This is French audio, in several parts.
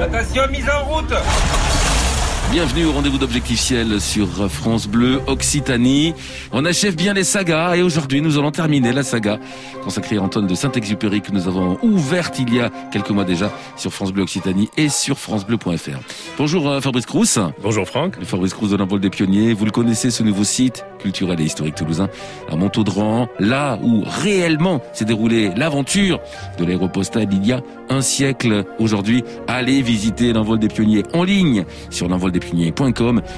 Attention, mise en route Bienvenue au rendez-vous d'Objectif Ciel sur France Bleu Occitanie. On achève bien les sagas et aujourd'hui nous allons terminer la saga consacrée à Antoine de Saint-Exupéry que nous avons ouverte il y a quelques mois déjà sur France Bleu Occitanie et sur francebleu.fr. Bonjour euh, Fabrice Crous. Bonjour Franck. Fabrice Crous de l'envol des pionniers. Vous le connaissez ce nouveau site culturel et historique toulousain à Montaudran, là où réellement s'est déroulée l'aventure de l'aéropostale il y a un siècle. Aujourd'hui, allez visiter l'envol des pionniers en ligne sur l'envol des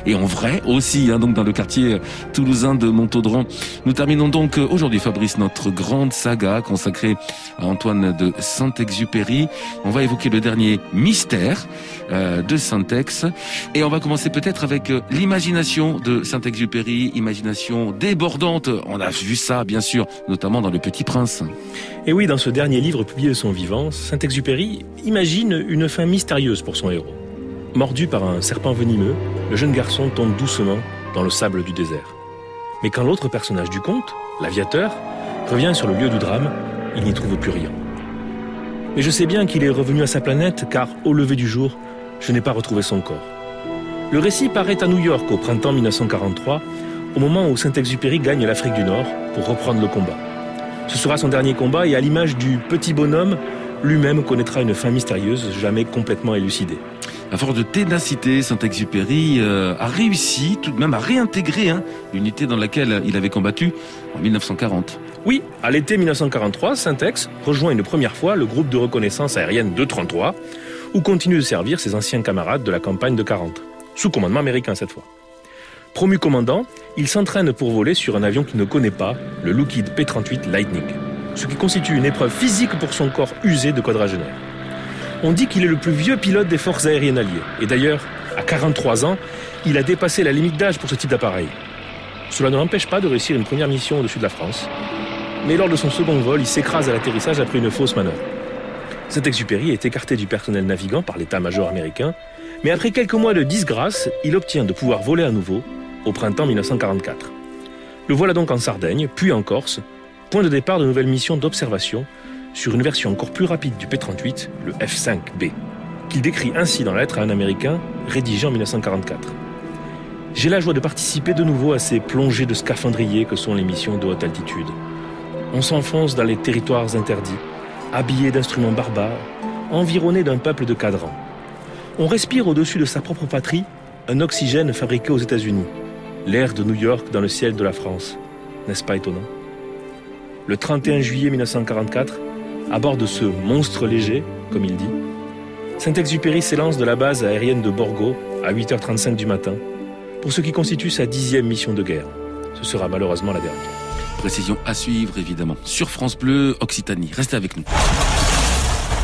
et en vrai aussi, hein, donc dans le quartier toulousain de Montaudran. Nous terminons donc aujourd'hui, Fabrice, notre grande saga consacrée à Antoine de Saint-Exupéry. On va évoquer le dernier mystère euh, de Saint-Ex et on va commencer peut-être avec euh, l'imagination de Saint-Exupéry, débordante. On a vu ça, bien sûr, notamment dans Le Petit Prince. Et oui, dans ce dernier livre publié de son vivant, Saint-Exupéry imagine une fin mystérieuse pour son héros. Mordu par un serpent venimeux, le jeune garçon tombe doucement dans le sable du désert. Mais quand l'autre personnage du conte, l'aviateur, revient sur le lieu du drame, il n'y trouve plus rien. Mais je sais bien qu'il est revenu à sa planète car au lever du jour, je n'ai pas retrouvé son corps. Le récit paraît à New York au printemps 1943, au moment où Saint-Exupéry gagne l'Afrique du Nord pour reprendre le combat. Ce sera son dernier combat et à l'image du petit bonhomme, lui-même connaîtra une fin mystérieuse jamais complètement élucidée à force de ténacité, Saint-Exupéry euh, a réussi tout de même à réintégrer hein, l'unité dans laquelle il avait combattu en 1940. Oui, à l'été 1943, Saint-Ex rejoint une première fois le groupe de reconnaissance aérienne 233, où continuent de servir ses anciens camarades de la campagne de 40, sous commandement américain cette fois. Promu commandant, il s'entraîne pour voler sur un avion qu'il ne connaît pas, le Lockheed P-38 Lightning, ce qui constitue une épreuve physique pour son corps usé de quadragénaire. On dit qu'il est le plus vieux pilote des forces aériennes alliées. Et d'ailleurs, à 43 ans, il a dépassé la limite d'âge pour ce type d'appareil. Cela ne l'empêche pas de réussir une première mission au-dessus de la France. Mais lors de son second vol, il s'écrase à l'atterrissage après une fausse manœuvre. Cet exupéry est écarté du personnel navigant par l'état-major américain, mais après quelques mois de disgrâce, il obtient de pouvoir voler à nouveau au printemps 1944. Le voilà donc en Sardaigne, puis en Corse, point de départ de nouvelles missions d'observation sur une version encore plus rapide du P-38, le F-5B, qu'il décrit ainsi dans la lettre à un Américain rédigée en 1944. J'ai la joie de participer de nouveau à ces plongées de scaphandriers que sont les missions de haute altitude. On s'enfonce dans les territoires interdits, habillé d'instruments barbares, environné d'un peuple de cadrans. On respire au-dessus de sa propre patrie un oxygène fabriqué aux États-Unis, l'air de New York dans le ciel de la France. N'est-ce pas étonnant? Le 31 juillet 1944, à bord de ce monstre léger, comme il dit, Saint-Exupéry s'élance de la base aérienne de Borgo à 8h35 du matin, pour ce qui constitue sa dixième mission de guerre. Ce sera malheureusement la dernière. Précision à suivre, évidemment, sur France Bleu Occitanie. Restez avec nous.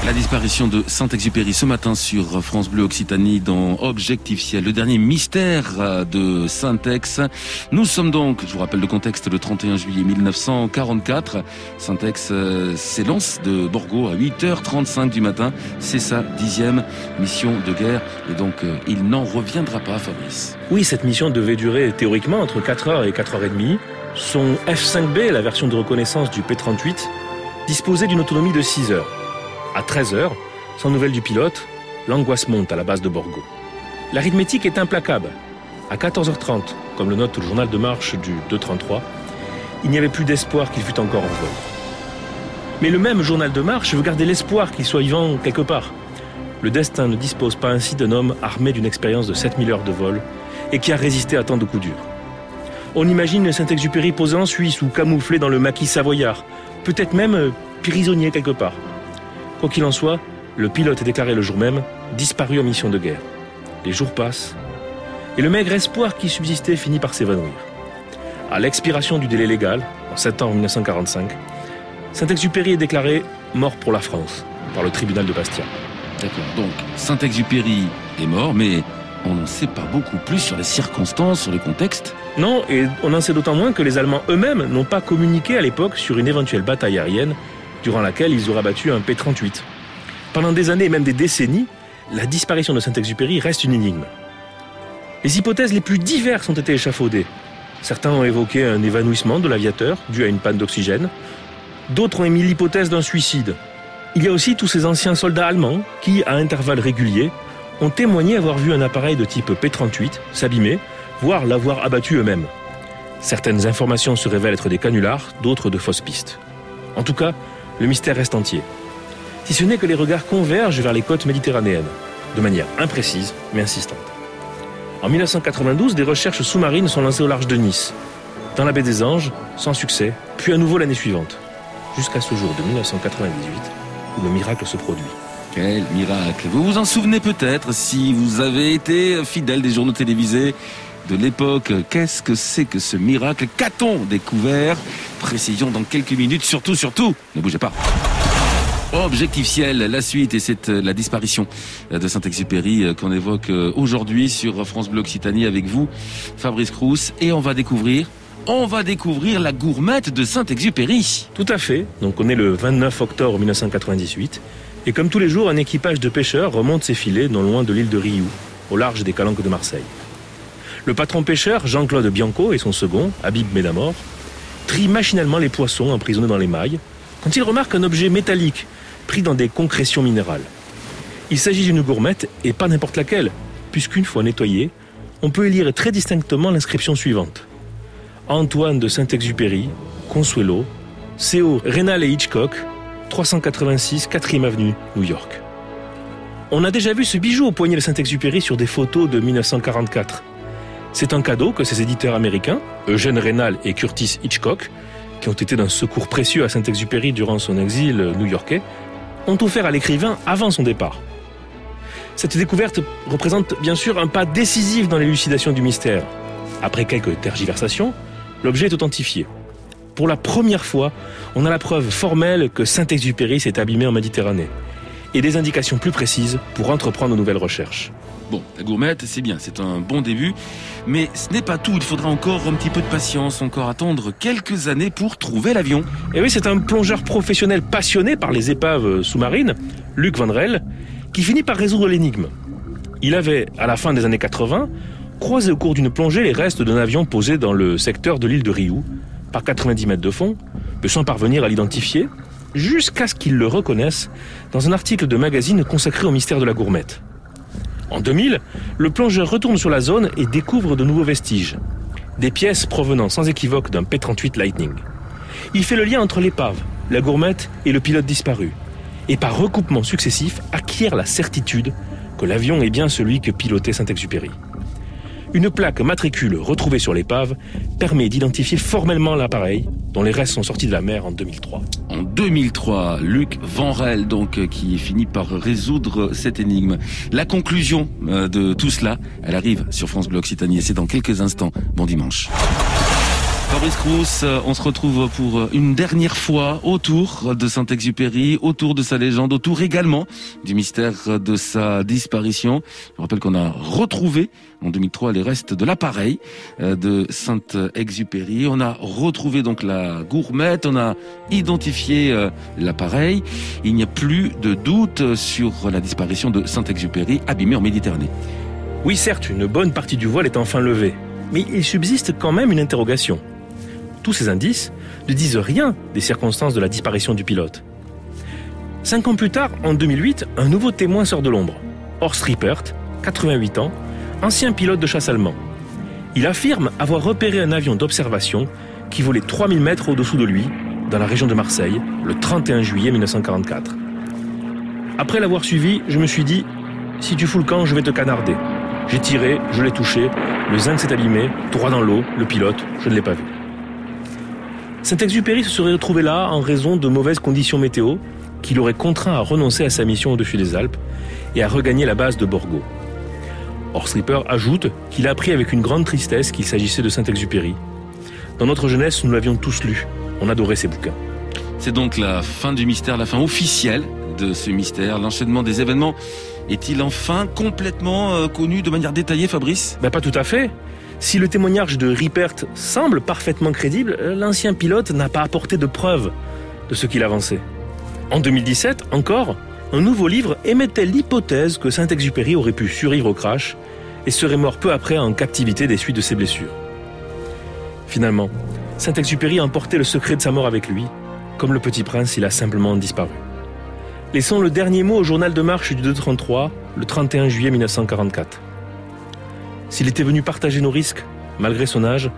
La disparition de Saint-Exupéry ce matin sur France Bleu Occitanie dans Objectif Ciel, le dernier mystère euh, de Saint-Ex. Nous sommes donc, je vous rappelle le contexte, le 31 juillet 1944. Saint-Ex euh, s'élance de Borgo à 8h35 du matin. C'est sa dixième mission de guerre et donc euh, il n'en reviendra pas, Fabrice. Oui, cette mission devait durer théoriquement entre 4h et 4h30. Son F5B, la version de reconnaissance du P-38, disposait d'une autonomie de 6 heures. À 13h, sans nouvelles du pilote, l'angoisse monte à la base de Borgo. L'arithmétique est implacable. À 14h30, comme le note le journal de marche du 233, il n'y avait plus d'espoir qu'il fût encore en vol. Mais le même journal de marche veut garder l'espoir qu'il soit vivant quelque part. Le destin ne dispose pas ainsi d'un homme armé d'une expérience de 7000 heures de vol et qui a résisté à tant de coups durs. On imagine Saint-Exupéry posé en Suisse ou camouflé dans le maquis savoyard, peut-être même euh, prisonnier quelque part. Quoi qu'il en soit, le pilote est déclaré le jour même disparu en mission de guerre. Les jours passent, et le maigre espoir qui subsistait finit par s'évanouir. À l'expiration du délai légal, en septembre 1945, Saint-Exupéry est déclaré mort pour la France par le tribunal de Bastia. D'accord, donc Saint-Exupéry est mort, mais on n'en sait pas beaucoup plus sur les circonstances, sur le contexte. Non, et on en sait d'autant moins que les Allemands eux-mêmes n'ont pas communiqué à l'époque sur une éventuelle bataille aérienne durant laquelle ils auraient battu un P-38. Pendant des années et même des décennies, la disparition de Saint-Exupéry reste une énigme. Les hypothèses les plus diverses ont été échafaudées. Certains ont évoqué un évanouissement de l'aviateur dû à une panne d'oxygène. D'autres ont émis l'hypothèse d'un suicide. Il y a aussi tous ces anciens soldats allemands qui, à intervalles réguliers, ont témoigné avoir vu un appareil de type P-38 s'abîmer, voire l'avoir abattu eux-mêmes. Certaines informations se révèlent être des canulars, d'autres de fausses pistes. En tout cas, le mystère reste entier. Si ce n'est que les regards convergent vers les côtes méditerranéennes, de manière imprécise mais insistante. En 1992, des recherches sous-marines sont lancées au large de Nice, dans la baie des Anges, sans succès, puis à nouveau l'année suivante, jusqu'à ce jour de 1998, où le miracle se produit. Quel miracle Vous vous en souvenez peut-être si vous avez été fidèle des journaux télévisés de l'époque. Qu'est-ce que c'est que ce miracle? Qu'a-t-on découvert? Précision dans quelques minutes, surtout, surtout, ne bougez pas. Objectif ciel, la suite et c'est euh, la disparition de Saint-Exupéry euh, qu'on évoque euh, aujourd'hui sur France Bleu Occitanie avec vous, Fabrice Crous, et on va découvrir on va découvrir la gourmette de Saint-Exupéry. Tout à fait. Donc on est le 29 octobre 1998 et comme tous les jours, un équipage de pêcheurs remonte ses filets non loin de l'île de Rioux, au large des calanques de Marseille. Le patron pêcheur, Jean-Claude Bianco, et son second, Habib Medamor, trient machinalement les poissons emprisonnés dans les mailles quand ils remarquent un objet métallique pris dans des concrétions minérales. Il s'agit d'une gourmette et pas n'importe laquelle, puisqu'une fois nettoyée, on peut y lire très distinctement l'inscription suivante. Antoine de Saint-Exupéry, Consuelo, C.O. Rénal et Hitchcock, 386 4e avenue, New York. On a déjà vu ce bijou au poignet de Saint-Exupéry sur des photos de 1944. C'est un cadeau que ces éditeurs américains, Eugène Rénal et Curtis Hitchcock, qui ont été d'un secours précieux à Saint-Exupéry durant son exil new-yorkais, ont offert à l'écrivain avant son départ. Cette découverte représente bien sûr un pas décisif dans l'élucidation du mystère. Après quelques tergiversations, l'objet est authentifié. Pour la première fois, on a la preuve formelle que Saint-Exupéry s'est abîmé en Méditerranée et des indications plus précises pour entreprendre de nouvelles recherches. Bon, la gourmette, c'est bien, c'est un bon début, mais ce n'est pas tout, il faudra encore un petit peu de patience, encore attendre quelques années pour trouver l'avion. Et oui, c'est un plongeur professionnel passionné par les épaves sous-marines, Luc Van Rel, qui finit par résoudre l'énigme. Il avait, à la fin des années 80, croisé au cours d'une plongée les restes d'un avion posé dans le secteur de l'île de Rioux, par 90 mètres de fond, mais sans parvenir à l'identifier, jusqu'à ce qu'il le reconnaisse dans un article de magazine consacré au mystère de la gourmette. En 2000, le plongeur retourne sur la zone et découvre de nouveaux vestiges. Des pièces provenant sans équivoque d'un P-38 Lightning. Il fait le lien entre l'épave, la gourmette et le pilote disparu. Et par recoupement successif, acquiert la certitude que l'avion est bien celui que pilotait Saint-Exupéry. Une plaque matricule retrouvée sur l'épave permet d'identifier formellement l'appareil, dont les restes sont sortis de la mer en 2003. En 2003, Luc Vanrel, donc, qui finit par résoudre cette énigme. La conclusion euh, de tout cela, elle arrive sur France Bleu Occitanie c'est dans quelques instants. Bon dimanche. Fabrice Crous, euh, on se retrouve pour une dernière fois autour de Saint-Exupéry, autour de sa légende, autour également du mystère de sa disparition. Je rappelle qu'on a retrouvé en 2003 les restes de l'appareil euh, de Saint-Exupéry. On a retrouvé donc la gourmette, on a identifié euh, l'appareil. Il n'y a plus de doute sur la disparition de Saint-Exupéry abîmé en Méditerranée. Oui, certes, une bonne partie du voile est enfin levée, mais il subsiste quand même une interrogation tous ces indices ne disent rien des circonstances de la disparition du pilote. Cinq ans plus tard, en 2008, un nouveau témoin sort de l'ombre. Horst Rippert, 88 ans, ancien pilote de chasse allemand. Il affirme avoir repéré un avion d'observation qui volait 3000 mètres au-dessous de lui, dans la région de Marseille, le 31 juillet 1944. Après l'avoir suivi, je me suis dit, si tu fous le camp, je vais te canarder. J'ai tiré, je l'ai touché, le zinc s'est abîmé, droit dans l'eau, le pilote, je ne l'ai pas vu. Saint-Exupéry se serait retrouvé là en raison de mauvaises conditions météo qui l'auraient contraint à renoncer à sa mission au-dessus des Alpes et à regagner la base de Borgo. Horst ajoute qu'il a appris avec une grande tristesse qu'il s'agissait de Saint-Exupéry. Dans notre jeunesse, nous l'avions tous lu. On adorait ses bouquins. C'est donc la fin du mystère, la fin officielle de ce mystère. L'enchaînement des événements est-il enfin complètement euh, connu de manière détaillée, Fabrice? Ben, Pas tout à fait. Si le témoignage de Rippert semble parfaitement crédible, l'ancien pilote n'a pas apporté de preuves de ce qu'il avançait. En 2017, encore, un nouveau livre émettait l'hypothèse que Saint-Exupéry aurait pu survivre au crash et serait mort peu après en captivité des suites de ses blessures. Finalement, Saint-Exupéry a emporté le secret de sa mort avec lui. Comme le petit prince, il a simplement disparu. Laissons le dernier mot au journal de marche du 233, le 31 juillet 1944. S'il était venu partager nos risques, malgré son âge,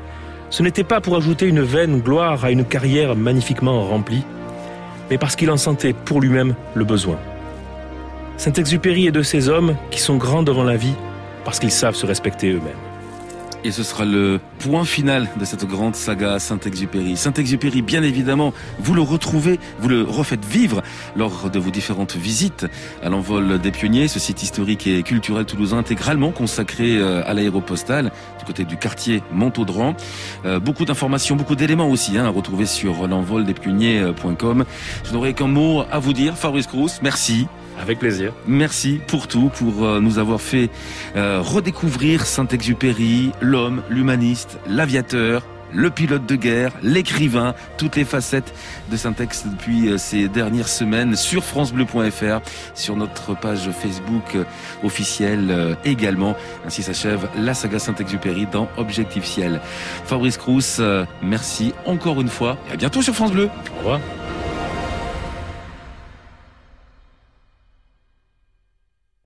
ce n'était pas pour ajouter une vaine gloire à une carrière magnifiquement remplie, mais parce qu'il en sentait pour lui-même le besoin. Saint-Exupéry est de ces hommes qui sont grands devant la vie parce qu'ils savent se respecter eux-mêmes. Et ce sera le point final de cette grande saga Saint-Exupéry. Saint-Exupéry, bien évidemment, vous le retrouvez, vous le refaites vivre lors de vos différentes visites à l'envol des pionniers, ce site historique et culturel toulousain intégralement consacré euh, à l'aéropostale du côté du quartier Montaudran. Euh, beaucoup d'informations, beaucoup d'éléments aussi hein, à retrouver sur l'envoldespionniers.com. Je n'aurais qu'un mot à vous dire, Fabrice Crous, merci. Avec plaisir. Merci pour tout, pour euh, nous avoir fait euh, redécouvrir Saint-Exupéry, l'homme, l'humaniste, l'aviateur, le pilote de guerre, l'écrivain, toutes les facettes de Saint-Ex depuis euh, ces dernières semaines sur francebleu.fr, sur notre page Facebook officielle également. Ainsi s'achève la saga Saint-Exupéry dans Objectif Ciel. Fabrice Crous, merci encore une fois et à bientôt sur France Bleu. Au revoir.